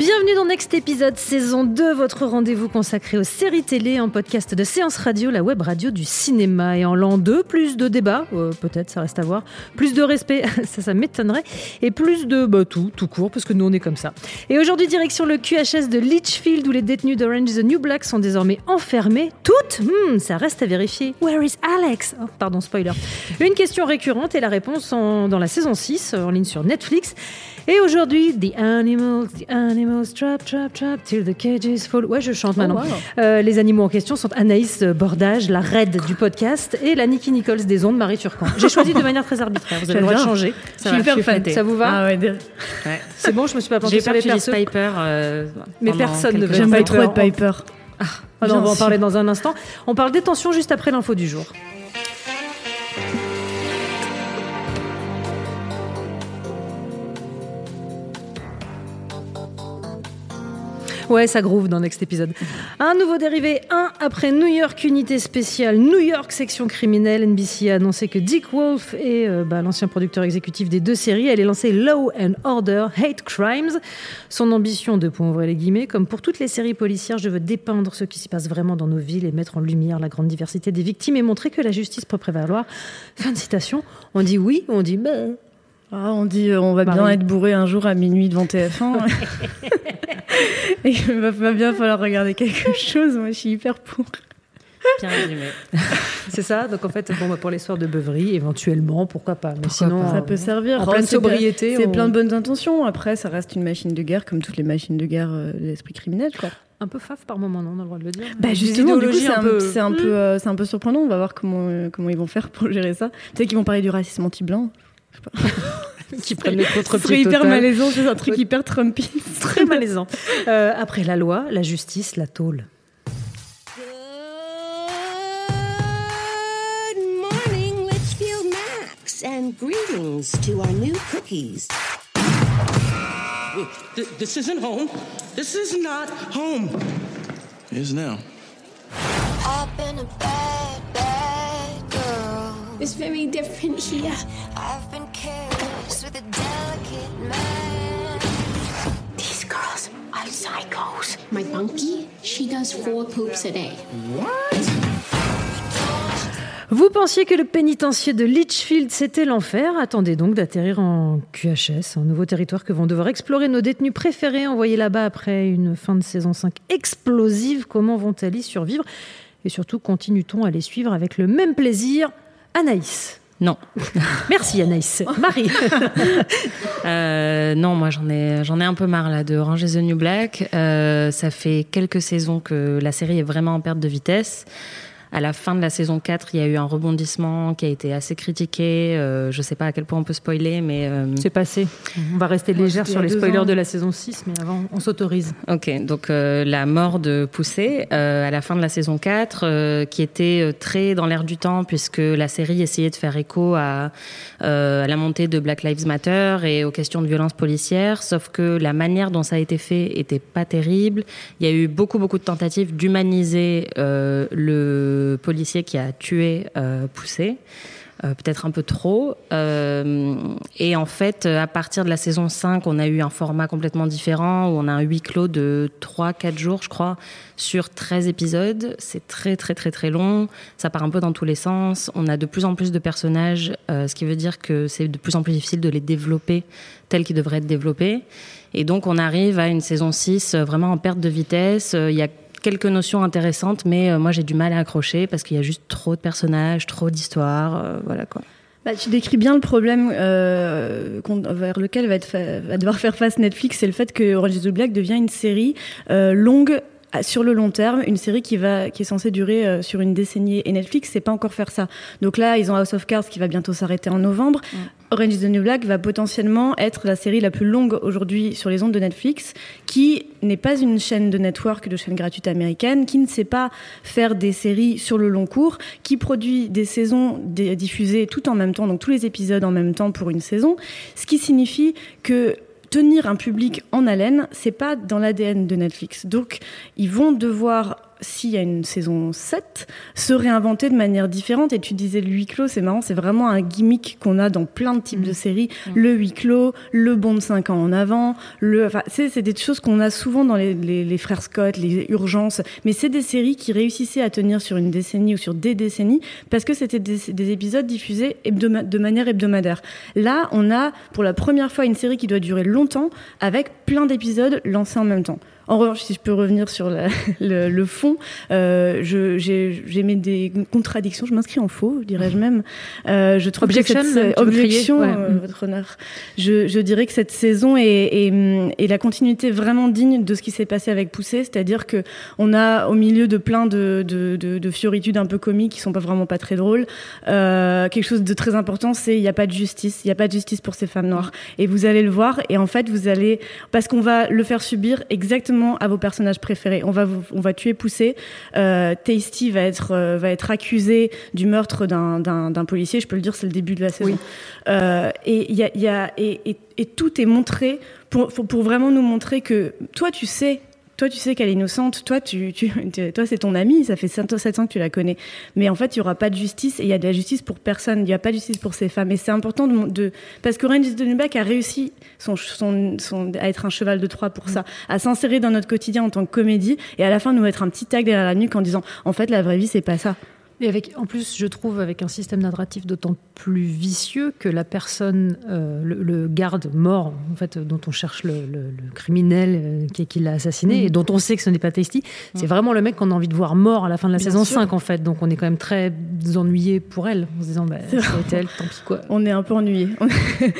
Bienvenue dans Next épisode saison 2, votre rendez-vous consacré aux séries télé en podcast de Séance Radio, la web radio du cinéma. Et en l'an 2, plus de débats, euh, peut-être, ça reste à voir, plus de respect, ça, ça m'étonnerait, et plus de bah, tout, tout court, parce que nous on est comme ça. Et aujourd'hui, direction le QHS de Litchfield, où les détenus d'Orange the New Black sont désormais enfermés. Toutes? Hmm, Ça reste à vérifier. Where is Alex? Oh, Pardon, spoiler. Une question récurrente et la réponse en- dans la saison 6, en ligne sur Netflix. Et aujourd'hui, The Animals, The Animals, Trap, Trap, Trap, Till the Cages Fall. Ouais, je chante maintenant. Euh, les animaux en question sont Anaïs Bordage, la raide du podcast, et la Nikki Nichols des ondes, Marie Turcan. J'ai choisi de manière très arbitraire, vous avez le droit de changer. Ça va, je suis flattée. Ça vous va Ah ouais, de- C'est bon, je me suis pas plantée J'ai sur peur les persos. Piper. euh, Mais personne ne veut. J'aime J'aime pas trop de Piper. Ah non, on va en parler dans un instant. On parle détention juste après l'info du jour. Ouais, ça groove dans Next épisode. Un nouveau dérivé, un après New York Unité Spéciale, New York Section Criminelle. NBC a annoncé que Dick Wolf est euh, bah, l'ancien producteur exécutif des deux séries. Elle est lancée Law and Order, Hate Crimes. Son ambition, de pour les guillemets, comme pour toutes les séries policières, je veux dépeindre ce qui s'y passe vraiment dans nos villes et mettre en lumière la grande diversité des victimes et montrer que la justice peut prévaloir. Fin de citation. On dit oui ou on dit bah. Ah, on dit euh, on va bien Marie. être bourré un jour à minuit devant TF1. Et il va bien falloir regarder quelque chose. Moi, je suis hyper pour. Bien résumé. C'est ça. Donc en fait, bon, bah, pour les soirs de beuverie, éventuellement, pourquoi pas. Mais sinon, Ça euh, peut servir. en Oh, pleine bien- sobriété, C'est on- plein de bonnes intentions. Après, ça reste une machine de guerre comme toutes les machines de guerre euh, de l'esprit criminel, quoi. un peu faf par moment, non On a le droit de le dire. Bah justement, du coup, idéologies c'est un, peu- c'est un peu, euh, un peu surprenant. On va voir comment, euh, comment ils vont faire pour gérer ça. Peut-être qu'ils vont parler du racisme anti-blanc. qui prennent les contre-pieds hyper total. malaisant, c'est un truc hyper Trumpiste. Très malaisant. Euh, après la loi, la justice, la tôle. Good morning, Litchfield Max, and greetings to our new cookies. Th- this isn't home. This is not home. Is now. I've been a bad It's very different here. I've been careless with a delicate man. These girls are psychos. My bunkie, she does four poops a day. Vous pensiez que le pénitencier de Litchfield, c'était l'enfer Attendez donc d'atterrir en QHS, un nouveau territoire que vont devoir explorer nos détenus préférés, envoyés là-bas après une fin de saison 5 explosive. Comment vont-elles y survivre? Et surtout, continue-t-on à les suivre avec le même plaisir? Anaïs. Non. Merci Anaïs. Marie. Euh, non, moi j'en ai, j'en ai un peu marre là de Orange is the New Black. Euh, ça fait quelques saisons que la série est vraiment en perte de vitesse. À la fin de la saison 4, il y a eu un rebondissement qui a été assez critiqué. Euh, je sais pas à quel point on peut spoiler, mais euh, C'est passé. On va rester légère sur les spoilers ans. de la saison 6, mais avant, on s'autorise. Ok, donc euh, la mort de Poussé euh, à la fin de la saison 4, euh, qui était très dans l'air du temps, puisque la série essayait de faire écho à, euh, à la montée de Black Lives Matter et aux questions de violence policière, sauf que la manière dont ça a été fait était pas terrible. Il y a eu beaucoup, beaucoup de tentatives d'humaniser euh, policier qui a tué euh, Poussé. Euh, peut-être un peu trop. Euh, et en fait, à partir de la saison 5, on a eu un format complètement différent où on a un huis clos de 3-4 jours, je crois, sur 13 épisodes. C'est très, très, très, très long. Ça part un peu dans tous les sens. On a de plus en plus de personnages, ce qui veut dire que c'est de plus en plus difficile de les développer tels qu'ils devraient être développés. Et donc, on arrive à une saison 6 euh, vraiment en perte de vitesse. Il y a quelques notions intéressantes, mais euh, moi j'ai du mal à accrocher parce qu'il y a juste trop de personnages, trop d'histoires, euh, voilà quoi. Bah, tu décris bien le problème euh, vers lequel va, devoir faire face Netflix, c'est le fait que Orange is the Black devient une série longue sur le long terme, une série qui va qui est censée durer euh, sur une décennie et Netflix sait pas encore faire ça. Donc là, ils ont House of Cards qui va bientôt s'arrêter en novembre. Orange is the New Black va potentiellement être la série la plus longue aujourd'hui sur les ondes de Netflix, qui n'est pas une chaîne de network, de chaîne gratuite américaine, qui ne sait pas faire des séries sur le long cours, qui produit des saisons diffusées tout en même temps, donc tous les épisodes en même temps pour une saison, ce qui signifie que tenir un public en haleine, c'est pas dans l'ADN de Netflix. Donc, ils vont devoir s'il y a une saison 7, se réinventer de manière différente. Et tu disais le huis clos, c'est marrant, c'est vraiment un gimmick qu'on a dans plein de types de séries. Le huis clos, le bond de 5 ans en avant, le, enfin, c'est, des choses qu'on a souvent dans les, les, les frères Scott, les urgences. Mais c'est des séries qui réussissaient à tenir sur une décennie ou sur des décennies parce que c'était des, des épisodes diffusés de manière hebdomadaire. Là, on a pour la première fois une série qui doit durer longtemps avec plein d'épisodes lancés en même temps. En revanche, si je peux revenir sur la- le, le fond, euh, mis des contradictions. Je m'inscris en faux, dirais-je même. Euh, je trouve Objection, que cette, même, crier objection, Ouais. euh, Mm. votre honneur. Je, je dirais que cette saison est, est, est la continuité vraiment digne de ce qui s'est passé avec Poussé, c'est-à-dire que on a au milieu de plein de, de, de, de fioritudes un peu comiques qui sont pas vraiment pas très drôles, euh, quelque chose de très important, c'est il n'y a pas de justice, il n'y a pas de justice pour ces femmes noires. Et vous allez le voir, et en fait vous allez, parce qu'on va le faire subir exactement à vos personnages préférés. On va vous, on va tuer Poussé. Euh, Tasty va être euh, va être accusé du meurtre d'un policier. Je peux le dire, c'est le début de la saison. Euh, et y a, y a et, et, et tout est montré pour, pour pour vraiment nous montrer que toi tu sais. Toi, tu sais qu'elle est innocente. Toi, tu, toi, c'est ton amie. Ça fait 7 ans que tu la connais. Mais en fait, il y aura pas de justice et il y a de la justice pour personne. Il n'y a pas de justice pour ces femmes. Et c'est important de, parce que Orange is the New Black a réussi à être un cheval de Troie pour ça, à s'insérer dans notre quotidien en tant que comédie et à la fin nous mettre un petit tag derrière la nuque en disant en fait la vraie vie c'est pas ça. Et avec, en plus, je trouve avec un système narratif d'autant plus vicieux que la personne, euh, le, le garde mort, en fait, dont on cherche le, le- le criminel euh, qui, qui l'a assassiné Mhm. et dont on sait que ce n'est pas Tasty, c'est vraiment le mec qu'on a envie de voir mort à la fin de la Bien saison sûr. 5, en fait. Donc on est quand même très ennuyé pour elle, en se disant, bah, C'est elle, tant pis quoi. On est un peu ennuyé.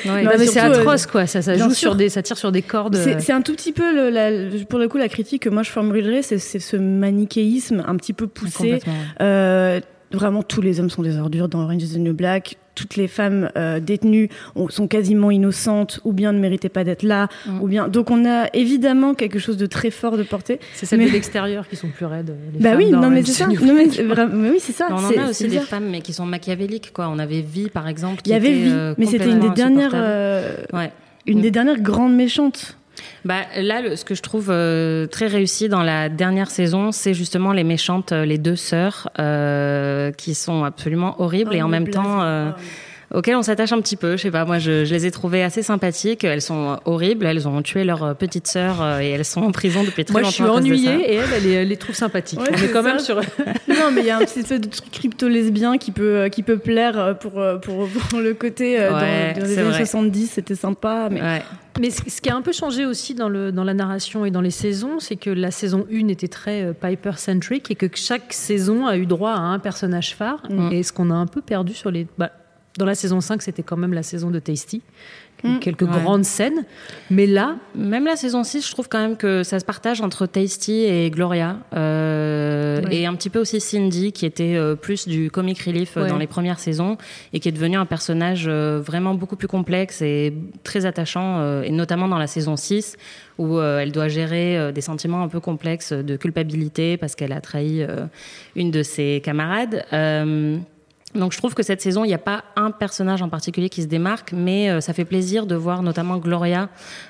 Non, mais c'est euh, atroce, quoi. Ça, ça joue sur des, ça tire sur des cordes. euh, C'est c'est un tout petit peu, le, la- pour le coup, la critique que moi je formulerais, c'est ce manichéisme un petit peu poussé. Complètement. Euh, vraiment, tous les hommes sont des ordures dans Orange is the New Black. Toutes les femmes euh, détenues ont- sont quasiment innocentes, ou bien ne méritaient pas d'être là, Mm. ou bien. Donc on a évidemment quelque chose de très fort de portée. C'est celles Mais- de l'extérieur qui sont plus raides. les Bah femmes oui, non mais c'est ça. Non, mais, oui, c'est ça. On en a aussi des femmes, mais qui sont machiavéliques, quoi. On avait vie, par exemple. Il y avait était, Vie, euh, mais c'était une des dernières, euh, Ouais. une des dernières grandes méchantes. Bah, là, le- ce que je trouve euh, très réussi dans la dernière saison, c'est justement les méchantes, euh, les deux sœurs, euh, qui sont absolument horribles et en même temps euh, auxquelles on s'attache un petit peu. Je sais pas, moi, je, je les ai trouvées assez sympathiques. Elles sont horribles. Elles ont tué leur euh, petite sœur euh, et elles sont en prison depuis très Moi, longtemps. je suis ennuyée et elle, elle, les trouve sympathiques. Ouais, on est c'est quand ça. même sur. non, mais il y a un petit peu de truc crypto-lesbien qui peut, euh, qui peut plaire pour, pour, pour le côté Ouais, dans, dans les c'est années vrai. 70, c'était sympa. Mais Ouais. Mais ce qui a un peu changé aussi dans, le, dans la narration et dans les saisons, c'est que la saison 1 était très euh, Piper-centric et que chaque saison a eu droit à un personnage phare. Mm. Et ce qu'on a un peu perdu sur les. bah, dans la saison 5, c'était quand même la saison de Tasty. Mm. Quelques Ouais. grandes scènes. Mais là, Même la saison 6, je trouve quand même que ça se partage entre Tasty et Gloria. Euh. Et un petit peu aussi Cindy, qui était euh, plus du comic relief euh, Ouais. dans les premières saisons et qui est devenu un personnage vraiment beaucoup plus complexe et très attachant, et notamment dans la saison 6, où elle doit gérer des sentiments un peu complexes de culpabilité parce qu'elle a trahi une de ses camarades. Donc je trouve que cette saison, il n'y a pas un personnage en particulier qui se démarque, mais euh, ça fait plaisir de voir notamment Gloria,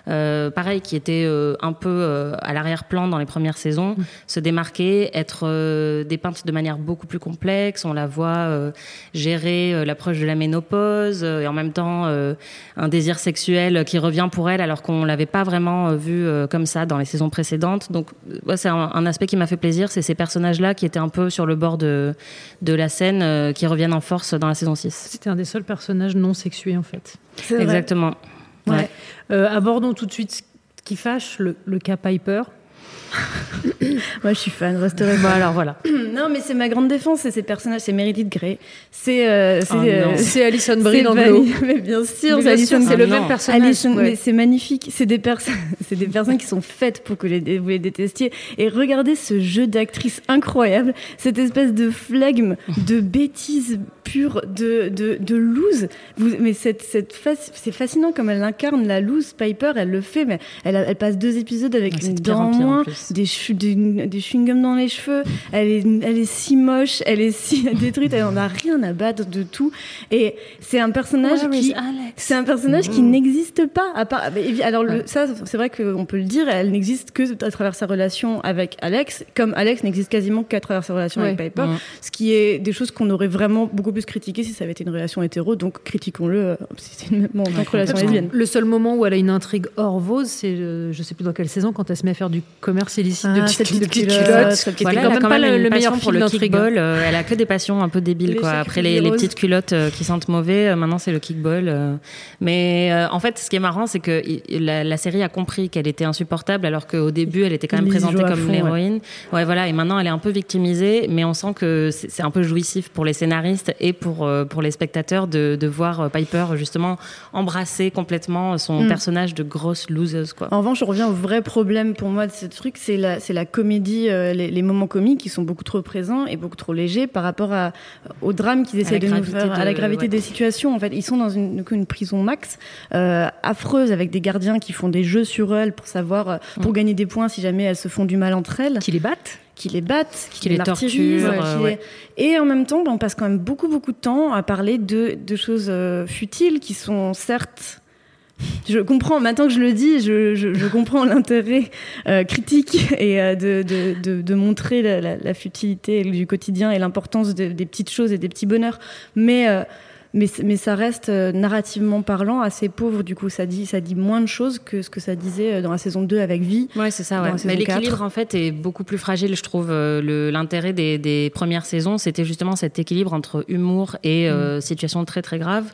euh, pareil, qui était euh, un peu à l'arrière-plan dans les premières saisons, se démarquer, être dépeinte de manière beaucoup plus complexe. On la voit gérer l'approche de la ménopause et en même temps un désir sexuel qui revient pour elle alors qu'on l'avait pas vraiment vu comme ça dans les saisons précédentes. Donc ouais, c'est un, un aspect qui m'a fait plaisir, c'est ces personnages-là qui étaient un peu sur le bord de, de la scène qui reviennent en force dans la saison 6. c'était un des seuls personnages non sexués, en fait. Exactement. Ouais. Euh, abordons tout de suite ce qui fâche, le, le cas Piper. Moi, je suis fan, resterai Bon, alors voilà. Non, mais c'est ma grande défense, c'est ces personnages, c'est Meredith Grey, c'est euh, c'est Oh, euh, Alison Brie dans Glow. Mais bien sûr, Mais c'est Alison le même non. personnage. Alison, ouais. mais c'est magnifique. C'est des personnes, c'est des personnes qui sont faites pour que les, vous les détestiez. Et regardez ce jeu d'actrice incroyable, cette espèce de flegme, de bêtise pure, de de, de loose. Vous, mais cette cette face, c'est fascinant comme elle incarne la loose. Piper, elle le fait, mais elle, elle passe deux épisodes avec Ouais, une dent des des, des chewing-gums dans les cheveux. Elle est elle est si moche, elle est si détruite, elle en a rien à battre de tout. Et c'est un personnage qui c'est un personnage qui n'existe pas. À part, alors le, ça, c'est vrai qu'on peut le dire, elle n'existe que à travers sa relation avec Alex, comme Alex n'existe quasiment qu'à travers sa relation avec. Piper, Mm. ce qui est des choses qu'on aurait vraiment beaucoup plus critiquées si ça avait été une relation hétéro. Donc critiquons-le euh, si c'est une bon, en tant que relation Parce que lesbienne. Le seul moment où elle a une intrigue hors Vose, c'est euh, je sais plus dans quelle saison quand elle se met à faire du commerce illicite de Ah, petites, cette de culottes, cette qui petite- était Voilà, quand même pas le, meilleur pour le kickball. euh, elle a que des passions un peu débiles, quoi. Après les, petites culottes euh, qui sentent mauvais, euh, maintenant c'est le kickball. Mais en fait, ce qui est marrant, c'est que la, la série a compris qu'elle était insupportable, alors qu'au début, elle était quand même Ils présentée comme fond, l'héroïne. Ouais. voilà. Et maintenant, elle est un peu victimisée, mais on sent que c'est c'est un peu jouissif pour les scénaristes et pour pour les spectateurs de, de voir Piper justement embrasser complètement son Mm. personnage de grosse loseuse, quoi. En revanche, je reviens au vrai problème pour moi de ce truc, c'est la, comédie, euh, les, les moments comiques qui sont beaucoup trop présents et beaucoup trop légers par rapport à, au drame qu'ils essaient de nous faire, à la gravité ouais. des situations. En fait, ils sont dans une, prison max euh, affreuse avec des gardiens qui font des jeux sur elles pour savoir, euh, pour gagner des points si jamais elles se font du mal entre elles Qui les battent qui les battent, qui, Qui les torturent, qui euh, les- ouais. Et en même temps, ben, on passe quand même beaucoup, beaucoup de temps à parler de, de choses euh, futiles qui sont certes. Je comprends, maintenant que je le dis, je, comprends l'intérêt euh, critique et euh, de, montrer la, la, futilité du quotidien et l'importance de- des petites choses et des petits bonheurs. Mais, euh, mais, mais ça reste euh, narrativement parlant assez pauvre. Du coup, ça dit, ça dit moins de choses que ce que ça disait euh, dans la saison 2 avec Vie. Ouais, c'est ça. Ouais. Mais l'équilibre 4. en fait est beaucoup plus fragile, je trouve. Euh, L'intérêt des, des premières saisons, c'était justement cet équilibre entre humour et euh, situation très très grave.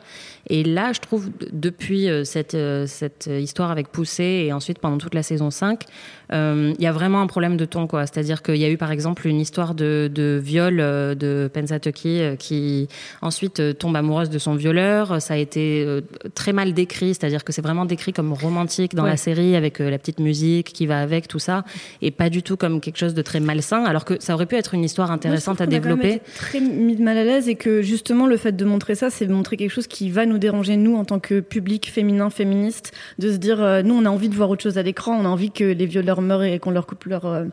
Et là, je trouve depuis euh, cette cette histoire avec Poussé et ensuite pendant toute la saison 5, euh, il y a vraiment un problème de ton quoi. C'est-à-dire qu'il y a eu par exemple une histoire de, de viol de Pensatucky qui ensuite tombe amoureuse de son violeur. Ça a été euh, très mal décrit, c'est-à-dire que c'est vraiment décrit comme romantique dans Ouais. la série avec euh, la petite musique qui va avec tout ça et pas du tout comme quelque chose de très malsain alors que ça aurait pu être une histoire intéressante Moi, à qu'on a développer. été très mis de mal à l'aise et que justement le fait de montrer ça, c'est montrer quelque chose qui va nous déranger nous en tant que public féminin féministe, de se dire euh, nous on a envie de voir autre chose à l'écran, on a envie que les violeurs meurent et qu'on leur coupe leurs euh,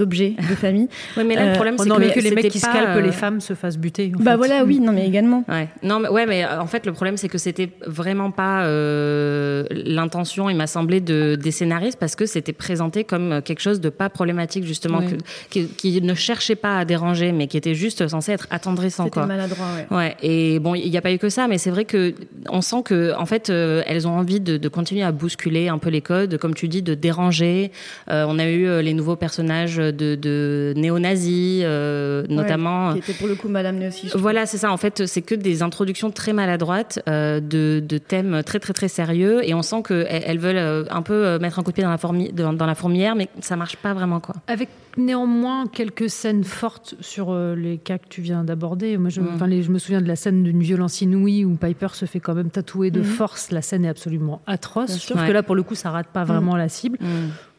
objets de famille. Ouais, mais là Euh, le problème On c'est que, les mecs qui scalpent euh, les femmes se fassent buter. en bah fait. voilà, oui, non mais également. Ouais. Non, mais ouais, mais euh, en fait, le problème, c'est que c'était vraiment pas euh, l'intention, il m'a semblé, de, des scénaristes, parce que c'était présenté comme quelque chose de pas problématique, justement, que, qui, qui ne cherchait pas à déranger, mais qui était juste censé être attendrissant, C'était maladroit, ouais. Ouais, et bon, il n'y a pas eu que ça, mais c'est vrai que on sent que, en fait, euh, elles ont envie de, de continuer à bousculer un peu les codes, comme tu dis, de déranger. Euh, on a eu euh, les nouveaux personnages de, de néo-nazis, euh, notamment. Qui était pour le coup Madame Né aussi. je trouve. Voilà, c'est ça. En fait, c'est que des introductions très maladroites euh, de, de thèmes très très très sérieux, et on sent qu'elles elles veulent euh, un peu mettre un coup de pied dans la, fourmi- dans, dans la fourmilière, mais ça marche pas vraiment, quoi. Avec néanmoins quelques scènes fortes sur les cas que tu viens d'aborder. Moi, je, Mm. les- je me souviens de la scène d'une violence inouïe où Piper se fait quand même tatouer de Mhm. force. La scène est absolument atroce. Je sûr. trouve Ouais. que là, pour le coup, ça rate pas vraiment la cible.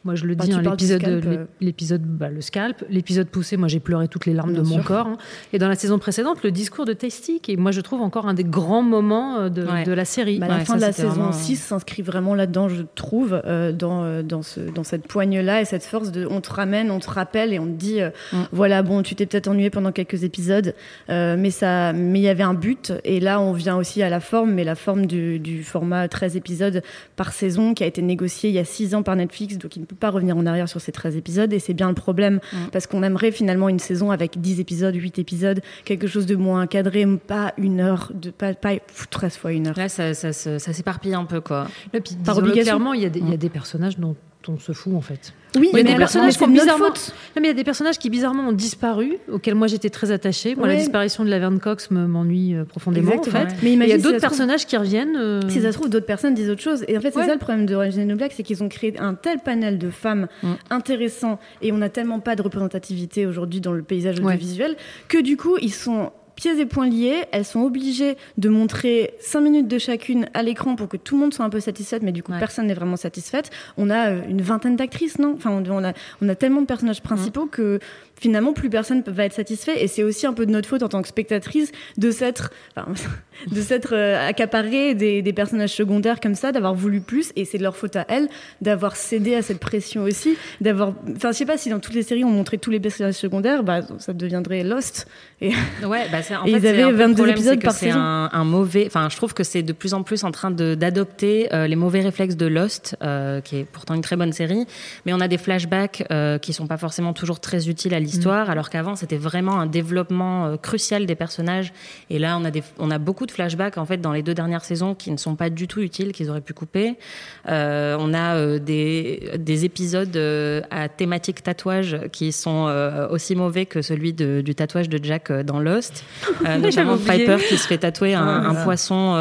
Moi, je le Bah, dis, hein, l'épisode, euh. l'épisode, bah, le scalp, l'épisode poussé. Moi, j'ai pleuré toutes les larmes Bien de mon corps. hein. Et dans la saison précédente, le discours de Tasty, qui est, moi, je trouve encore un des grands moments euh, de, Ouais. de la série. Bah, la Ouais, fin ça, de la saison vraiment, euh, 6 s'inscrit vraiment là-dedans, je trouve, euh, dans, dans, ce, dans cette poigne-là et cette force de on te ramène, on te rappelle et on te dit euh, Mm. voilà, bon, tu t'es peut-être ennuyé pendant quelques épisodes, mais ça, mais il y avait un but. Et là, on vient aussi à la forme, mais la forme du, du format 13 épisodes par saison qui a été négocié il y a 6 ans par Netflix, donc il ne peut pas revenir en arrière sur ces 13 épisodes. Et c'est bien le problème, Mm. parce qu'on aimerait finalement une saison avec 10 épisodes, 8 épisodes, quelque chose de moins encadré, pas une heure, de, pas, pas pff, 13 fois une heure. Là, ça, ça, s'éparpille un peu, quoi. Et puis, Par obligation. clairement, il y, a des, il y a Mm. des personnages dont on se fout en fait. Oui, Il y a des personnages mais qui bizarrement. Non, mais il y a des personnages qui bizarrement ont disparu, auxquels moi j'étais très attachée. Moi, la disparition de Laverne Cox me- m'ennuie euh, profondément Exactement. en fait. Mais il y a si d'autres trouve- personnages qui reviennent. euh, Si ça se trouve, d'autres personnes disent autre chose. Et en fait, c'est Ouais. ça le problème de New Black, c'est qu'ils ont créé un tel panel de femmes Mm. intéressants et on n'a tellement pas de représentativité aujourd'hui dans le paysage Ouais. audiovisuel que du coup, ils sont pieds et poings liés, elles sont obligées de montrer 5 minutes de chacune à l'écran pour que tout le monde soit un peu satisfaite, mais du coup Ouais. personne n'est vraiment satisfaite. On a euh, une vingtaine d'actrices, non? Enfin, on, on a, on a tellement de personnages principaux que finalement plus personne va être satisfait et c'est aussi un peu de notre faute en tant que spectatrice de s'être enfin, de s'être euh, accaparé des, des personnages secondaires comme ça, d'avoir voulu plus et c'est de leur faute à elles d'avoir cédé à cette pression aussi, d'avoir enfin je sais pas si dans toutes les séries on montrait tous les personnages secondaires, bah ça deviendrait Lost et Ouais, bah en fait, ils avaient un peu le 22 problème, épisodes que par saison. un, un mauvais. Enfin, je trouve que c'est de plus en plus en train de, d'adopter euh, les mauvais réflexes de Lost, euh, qui est pourtant une très bonne série. Mais on a des flashbacks qui sont pas forcément toujours très utiles à l'histoire, alors qu'avant c'était vraiment un développement euh, crucial des personnages. Et là, on a des, on a beaucoup de flashbacks en fait dans les deux dernières saisons qui ne sont pas du tout utiles, qu'ils auraient pu couper. Euh, on a euh, des, des épisodes à thématique tatouage qui sont aussi mauvais que celui de- du tatouage de Jack dans Lost. Notamment. Piper qui se fait tatouer un, un poisson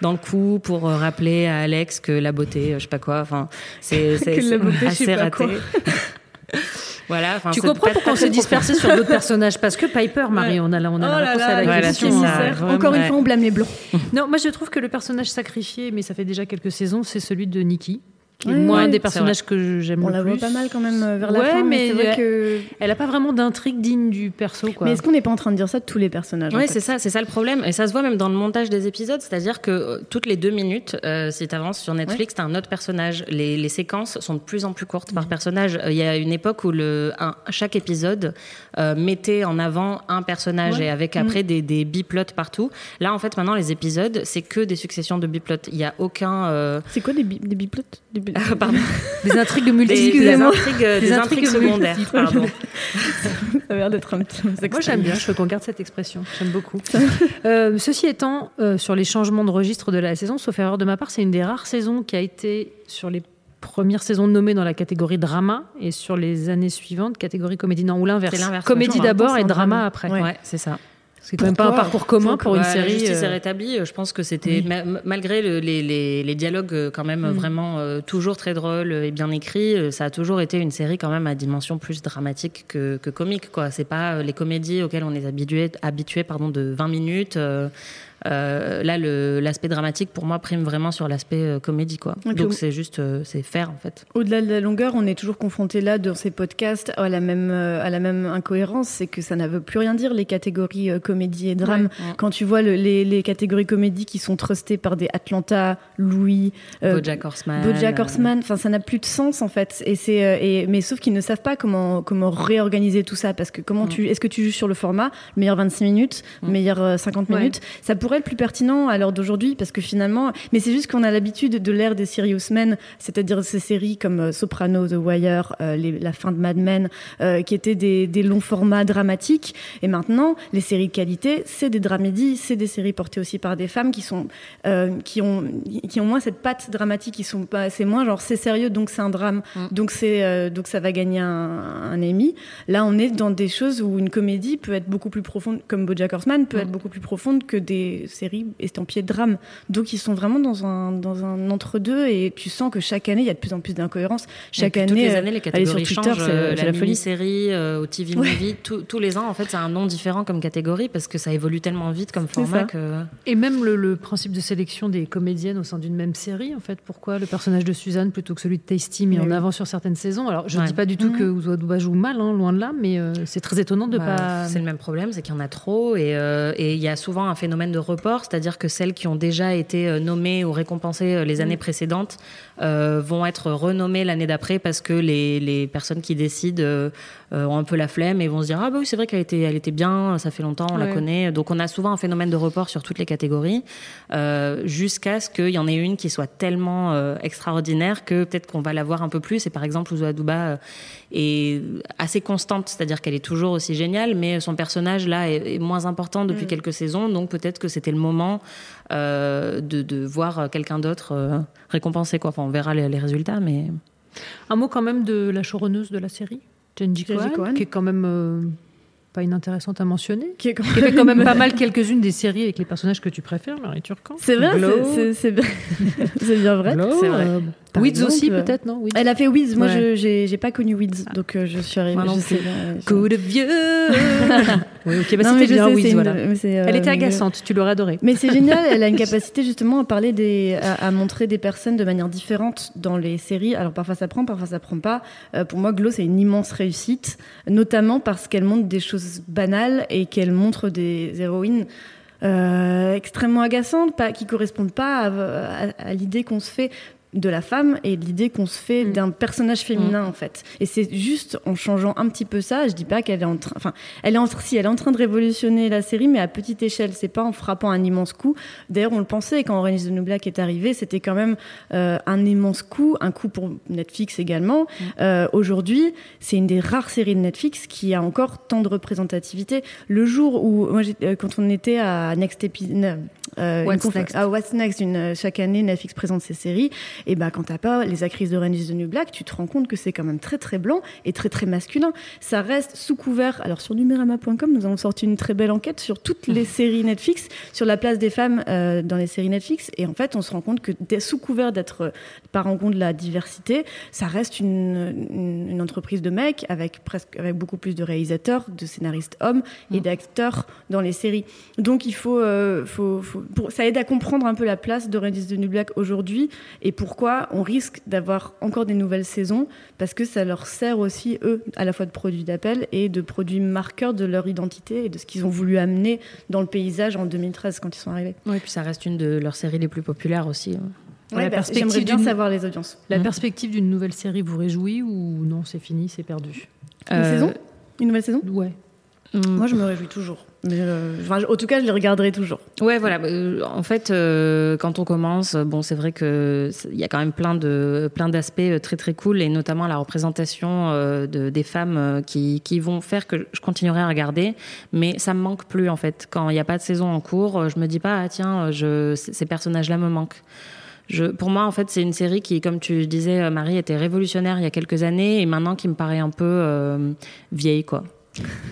dans le cou pour rappeler à Alex que la beauté, je sais pas quoi. Enfin, c'est assez raté. voilà. Tu comprends pourquoi on s'est dispersé sur d'autres personnages? Parce que Piper, Marie, on a la, on a la Oh là réponse à la question. vraiment, Encore une ouais. fois, on blâme les blancs. Non, moi je trouve que le personnage sacrifié, mais ça fait déjà quelques saisons, c'est celui de Nikki, qui est Ouais, moi un ouais, des personnages que j'aime On la voit pas mal quand même euh, vers la Ouais, fin, mais, mais c'est vrai euh, que. Elle a pas vraiment d'intrigue digne du perso, quoi. Mais est-ce qu'on n'est pas en train de dire ça de tous les personnages fait c'est ça, c'est ça le problème. Et ça se voit même dans le montage des épisodes, c'est-à-dire que euh, toutes les deux minutes, euh, si tu avances sur Netflix, t'as un autre personnage. Les, les séquences sont de plus en plus courtes par personnage. Euh, Il y a une époque où le, un- chaque épisode euh, mettait en avant un personnage Ouais. et avec Mhm. après des, des biplots partout. Là, en fait, maintenant, les épisodes, c'est que des successions de biplots. Il y a aucun... euh, C'est quoi des, bi- des biplots Des pardon. Des intrigues de multi Des, des Excusez-moi. intrigues, Des des intrigues intrigues secondaires, multiples. pardon. Ça a l'air d'être un petit Moi j'aime bien, je veux qu'on garde cette expression, j'aime beaucoup. Euh, ceci étant, euh, sur les changements de registre de la saison, sauf erreur de ma part, c'est une des rares saisons qui a été sur les premières saisons nommées dans la catégorie drama et sur les années suivantes catégorie comédie non ou l'inverse. Comédie d'abord et drama après. Ouais. Ouais, c'est ça. C'est quand même pas un parcours commun pour une Ouais, série. Justice euh, est rétablie. Je pense que c'était ma- malgré le- les, les- les dialogues euh, quand même Mm. vraiment euh, toujours très drôles et bien écrits. euh, Ça a toujours été une série quand même à dimension plus dramatique que, que comique. Quoi, c'est pas euh, les comédies auxquelles on est habitué, habitué pardon de 20 minutes. euh, euh, là, l'aspect dramatique pour moi prime vraiment sur l'aspect euh, comédie. Quoi. Donc c'est juste euh, c'est faire en fait. Au-delà de la longueur, on est toujours confronté là dans ces podcasts à la même à la même incohérence, c'est que ça ne veut plus rien dire les catégories comédie et drame. Ouais. Quand tu vois le- les, les catégories comédie qui sont trustées par des Atlanta, Louis, BoJack Horseman. BoJack Horseman, enfin ça n'a plus de sens en fait. Et c'est mais sauf qu'ils ne savent pas comment comment réorganiser tout ça parce que comment Mm. tu est-ce que tu juges sur le format, le meilleur 26 minutes, Mm. meilleur euh, 50 Ouais. minutes, ça pourrait être plus pertinent à l'heure d'aujourd'hui parce que finalement, mais c'est juste qu'on a l'habitude de l'ère des serious men, c'est-à-dire ces séries comme euh, Soprano, The Wire, euh, les- la fin de Mad Men, euh, qui étaient des, des longs formats dramatiques. Et maintenant, les séries de qualité, c'est des dramédies, c'est des séries portées aussi par des femmes qui sont euh, qui ont qui ont moins cette patte dramatique, qui sont pas, c'est moins genre c'est sérieux donc c'est un drame, Mm. donc c'est donc ça va gagner un, un Emmy. Là, on est dans des choses où une comédie peut être beaucoup plus profonde, comme BoJack Horseman peut Mm. être beaucoup plus profonde que des séries estampillées de drame. Donc ils sont vraiment dans un dans un entre deux et tu sens que chaque année il y a de plus en plus d'incohérences. Chaque année, toutes les euh, années, les aller sur catégories Twitter, changent. c'est euh, la, la folie. mini-série, euh, au TV Ouais. Movie, tout- tous les ans, en fait, c'est un nom différent comme catégorie parce que ça évolue tellement vite comme format que. Et même le, le principe de sélection des comédiennes au sein d'une même série, en fait, pourquoi le personnage de Suzanne plutôt que celui de Tasty mis en avant sur certaines saisons? Alors, je ne Ouais. dis pas du tout Mhm. que Ouzouadouba joue mal, hein, loin de là, mais euh, c'est très étonnant de Bah, pas. C'est le même problème, c'est qu'il y en a trop et euh, et il y a souvent un phénomène de report, c'est-à-dire que celles qui ont déjà été euh, nommées ou récompensées euh, les années précédentes euh, vont être renommées l'année d'après parce que les, les personnes qui décident euh, ont un peu la flemme et vont se dire ah bah oui c'est vrai qu'elle était elle était bien, ça fait longtemps, on la connaît. Donc on a souvent un phénomène de report sur toutes les catégories euh, jusqu'à ce qu'il y en ait une qui soit tellement extraordinaire que peut-être qu'on va la voir un peu plus. Et par exemple Ouzou Adouba est assez constante, c'est-à-dire qu'elle est toujours aussi géniale, mais son personnage là est, est moins important depuis quelques saisons, donc peut-être que c'était le moment euh, de, de voir quelqu'un d'autre euh, récompensé. Quoi. Enfin, on verra les, les résultats, mais Un mot quand même de la showrunneuse de la série, Jenji Cohen, Cohen. qui est quand même euh, pas inintéressante à mentionner. Qui est quand Qui fait quand même pas mal quelques-unes des séries avec les personnages que tu préfères, Marie Turcan. C'est vrai, c'est- bien, c'est bien vrai. Glow, c'est vrai. euh, Weeds aussi peut-être, non? Weeds. Elle a fait Wiz. Moi, Ouais. je j'ai pas connu Wiz, donc euh, je suis arrivée. Moi je sais, je- Coup de vieux Oui, ok, bah c'était bien une- voilà. euh, Elle était agaçante, tu l'aurais adorée. Mais c'est génial, elle a une capacité justement à parler des, à, à montrer des personnes de manière différente dans les séries. Alors parfois ça prend, parfois ça prend pas. Euh, pour moi, Glow c'est une immense réussite, notamment parce qu'elle montre des choses banales et qu'elle montre des héroïnes euh, extrêmement agaçantes, pas, qui correspondent pas à, à- à l'idée qu'on se fait de la femme et l'idée qu'on se fait Mm. d'un personnage féminin en fait. Et c'est juste en changeant un petit peu ça, je dis pas qu'elle est en train enfin elle est en si elle est en train de révolutionner la série mais à petite échelle, c'est pas en frappant un immense coup. D'ailleurs, on le pensait quand Orange is the New Black est arrivé, c'était quand même euh, un immense coup, un coup pour Netflix également. Euh, aujourd'hui, c'est une des rares séries de Netflix qui a encore tant de représentativité. Le jour où moi euh, quand on était à Next Episode What's Next? à What's Next, une, euh, chaque année Netflix présente ses séries et ben quand t'as pas les actrices de Orange is the New Black, tu te rends compte que c'est quand même très très blanc et très très masculin. Ça reste sous couvert. Alors sur numérama.com, nous avons sorti une très belle enquête sur toutes les séries Netflix, sur la place des femmes euh, dans les séries Netflix. Et en fait, on se rend compte que sous couvert d'être euh, parangon de la diversité, ça reste une, une, une entreprise de mecs avec presque avec beaucoup plus de réalisateurs, de scénaristes hommes et d'acteurs dans les séries. Donc il faut, euh, faut, faut- pour, ça aide à comprendre un peu la place d'Orange is the New Black aujourd'hui et pourquoi on risque d'avoir encore des nouvelles saisons parce que ça leur sert aussi eux à la fois de produits d'appel et de produits marqueurs de leur identité et de ce qu'ils ont voulu amener dans le paysage en 2013 quand ils sont arrivés. Oui, puis ça reste une de leurs séries les plus populaires aussi. hein. La bah, perspective J'aimerais bien d'une- savoir les audiences. La Mhm. perspective d'une nouvelle série vous réjouit ou non, c'est fini, c'est perdu? Une Euh, saison? Une nouvelle saison? Ouais. hum, Moi, je me réjouis toujours. Euh, en tout cas, je les regarderai toujours. Ouais, voilà. Euh, En fait, euh, quand on commence, bon, c'est vrai que il y a quand même plein de plein d'aspects très très cool et notamment la représentation de, des femmes qui qui vont faire que je continuerai à regarder. Mais ça me manque plus en fait. Quand il n'y a pas de saison en cours, je me dis pas ah tiens, je ces personnages-là me manquent. Pour moi, en fait, c'est une série qui, comme tu disais, Marie, était révolutionnaire il y a quelques années et maintenant qui me paraît un peu vieille, quoi.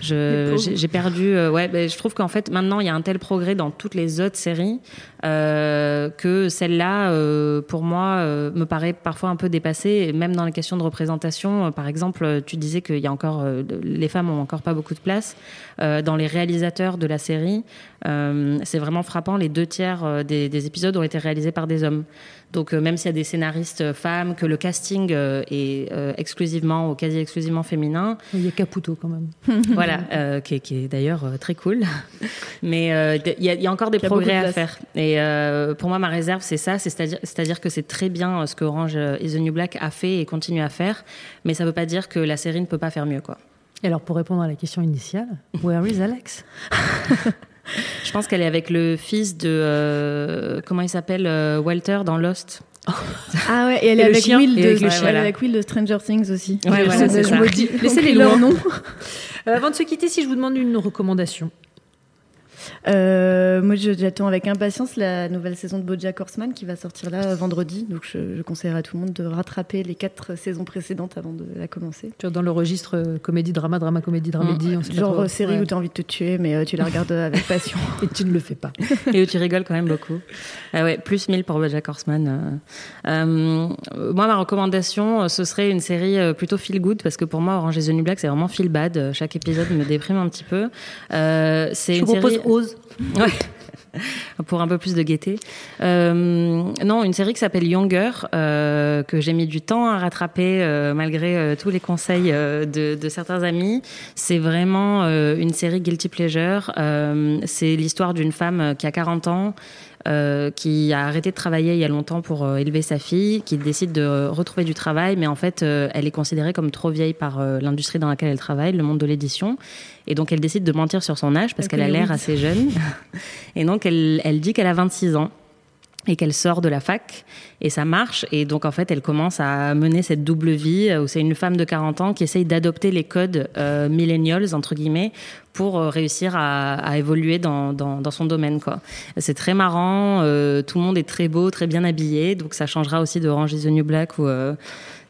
Je- J'ai perdu. euh, ouais, ben, je trouve qu'en fait, maintenant, il y a un tel progrès dans toutes les autres séries euh, que celle-là, euh, pour moi, me paraît parfois un peu dépassée. Et même dans les questions de représentation, par exemple, tu disais qu'il y a encore, de- les femmes ont encore pas beaucoup de place dans les réalisateurs de la série. c'est vraiment frappant. Les deux tiers des, des épisodes ont été réalisés par des hommes. Donc euh, même s'il y a des scénaristes euh, femmes, que le casting euh, est euh, exclusivement ou quasi exclusivement féminin, Il y a Caputo quand même. voilà, euh, qui, est- qui est d'ailleurs euh, très cool. Mais euh, il y, a- il y a encore des progrès de à faire. Et euh, pour moi, ma réserve, c'est ça, c'est c'est-à-dire, c'est-à-dire que c'est très bien euh, ce que Orange euh, is the New Black a fait et continue à faire, mais ça ne veut pas dire que la série ne peut pas faire mieux, quoi. Et alors, pour répondre à la question initiale, where is Alex? Je pense qu'elle est avec le fils de euh, comment il s'appelle euh, Walter dans Lost. Ah ouais, et elle est le avec chien. Will Et de, avec le elle chien, est voilà. avec Will de Stranger Things aussi. Ouais, voilà, me dis, laissez-les leur loin. nom. Euh, avant de se quitter, si je vous demande une recommandation. Euh, moi, j'attends avec impatience la nouvelle saison de BoJack Horseman qui va sortir là vendredi. Donc, je, je conseillerais à tout le monde de rattraper les quatre saisons précédentes avant de la commencer. Tu dans le registre euh, comédie, drama, drama, comédie, dramédie. pas Genre trop. euh, série Ouais. où tu as envie de te tuer, mais euh, tu la regardes avec passion. Et tu ne le fais pas. Et où tu rigoles quand même beaucoup. Ah ouais, plus 1000 pour BoJack Horseman. euh. Euh, moi, ma recommandation, ce serait une série plutôt feel good parce que pour moi, Orange is the New Black, c'est vraiment feel bad. Chaque épisode me déprime un petit peu. Euh, c'est une série... Pour un peu plus de gaieté. Euh, non, une série qui s'appelle Younger, euh, que j'ai mis du temps à rattraper euh, malgré tous les conseils de, certains amis. C'est vraiment une série guilty pleasure. C'est l'histoire d'une femme qui a 40 ans, euh, qui a arrêté de travailler il y a longtemps pour euh, élever sa fille, qui décide de retrouver du travail, mais en fait, euh, elle est considérée comme trop vieille par euh, l'industrie dans laquelle elle travaille, le monde de l'édition. Et donc, elle décide de mentir sur son âge parce qu'elle a l'air assez jeune. Et donc, elle, elle dit qu'elle a 26 ans et qu'elle sort de la fac et ça marche. Et donc en fait elle commence à mener cette double vie euh, où c'est une femme de 40 ans qui essaye d'adopter les codes euh, millennials entre guillemets pour euh, réussir à, à évoluer dans, dans, dans son domaine quoi. C'est très marrant euh, tout le monde est très beau très bien habillé. Donc ça changera aussi de Orange is the New Black où euh,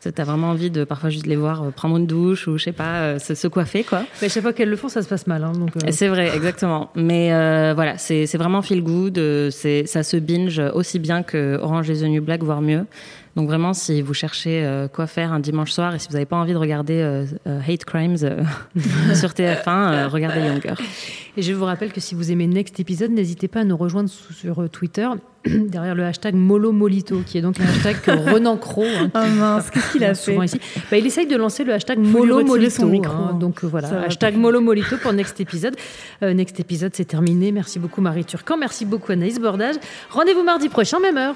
Tu as vraiment envie de parfois juste les voir euh, prendre une douche ou je sais pas, euh, se, se coiffer quoi. Mais chaque fois qu'elles le font, ça se passe mal. hein, donc, euh, C'est vrai, exactement. Mais euh, voilà, c'est c'est vraiment feel good. c'est ça se binge aussi bien que Orange is the New Black, voire mieux. Donc vraiment, si vous cherchez euh, quoi faire un dimanche soir et si vous n'avez pas envie de regarder euh, euh, Hate Crimes euh, sur TF1, euh, regardez Younger. Et je vous rappelle que si vous aimez Next épisode, n'hésitez pas à nous rejoindre sous- sur euh, Twitter derrière le hashtag MoloMolito, qui est donc un hashtag que Renan Cro. hein, Ah mince, qu'est-ce qu'il a fait souvent ici. Bah, il essaye de lancer le hashtag lui Molo retirer Molito. son micro. hein. donc voilà, hashtag pas. Molo Molito pour Next épisode. Euh, Next épisode, c'est terminé. Merci beaucoup Marie Turcan. Merci beaucoup Anaïs Bordage. Rendez-vous mardi prochain, même heure.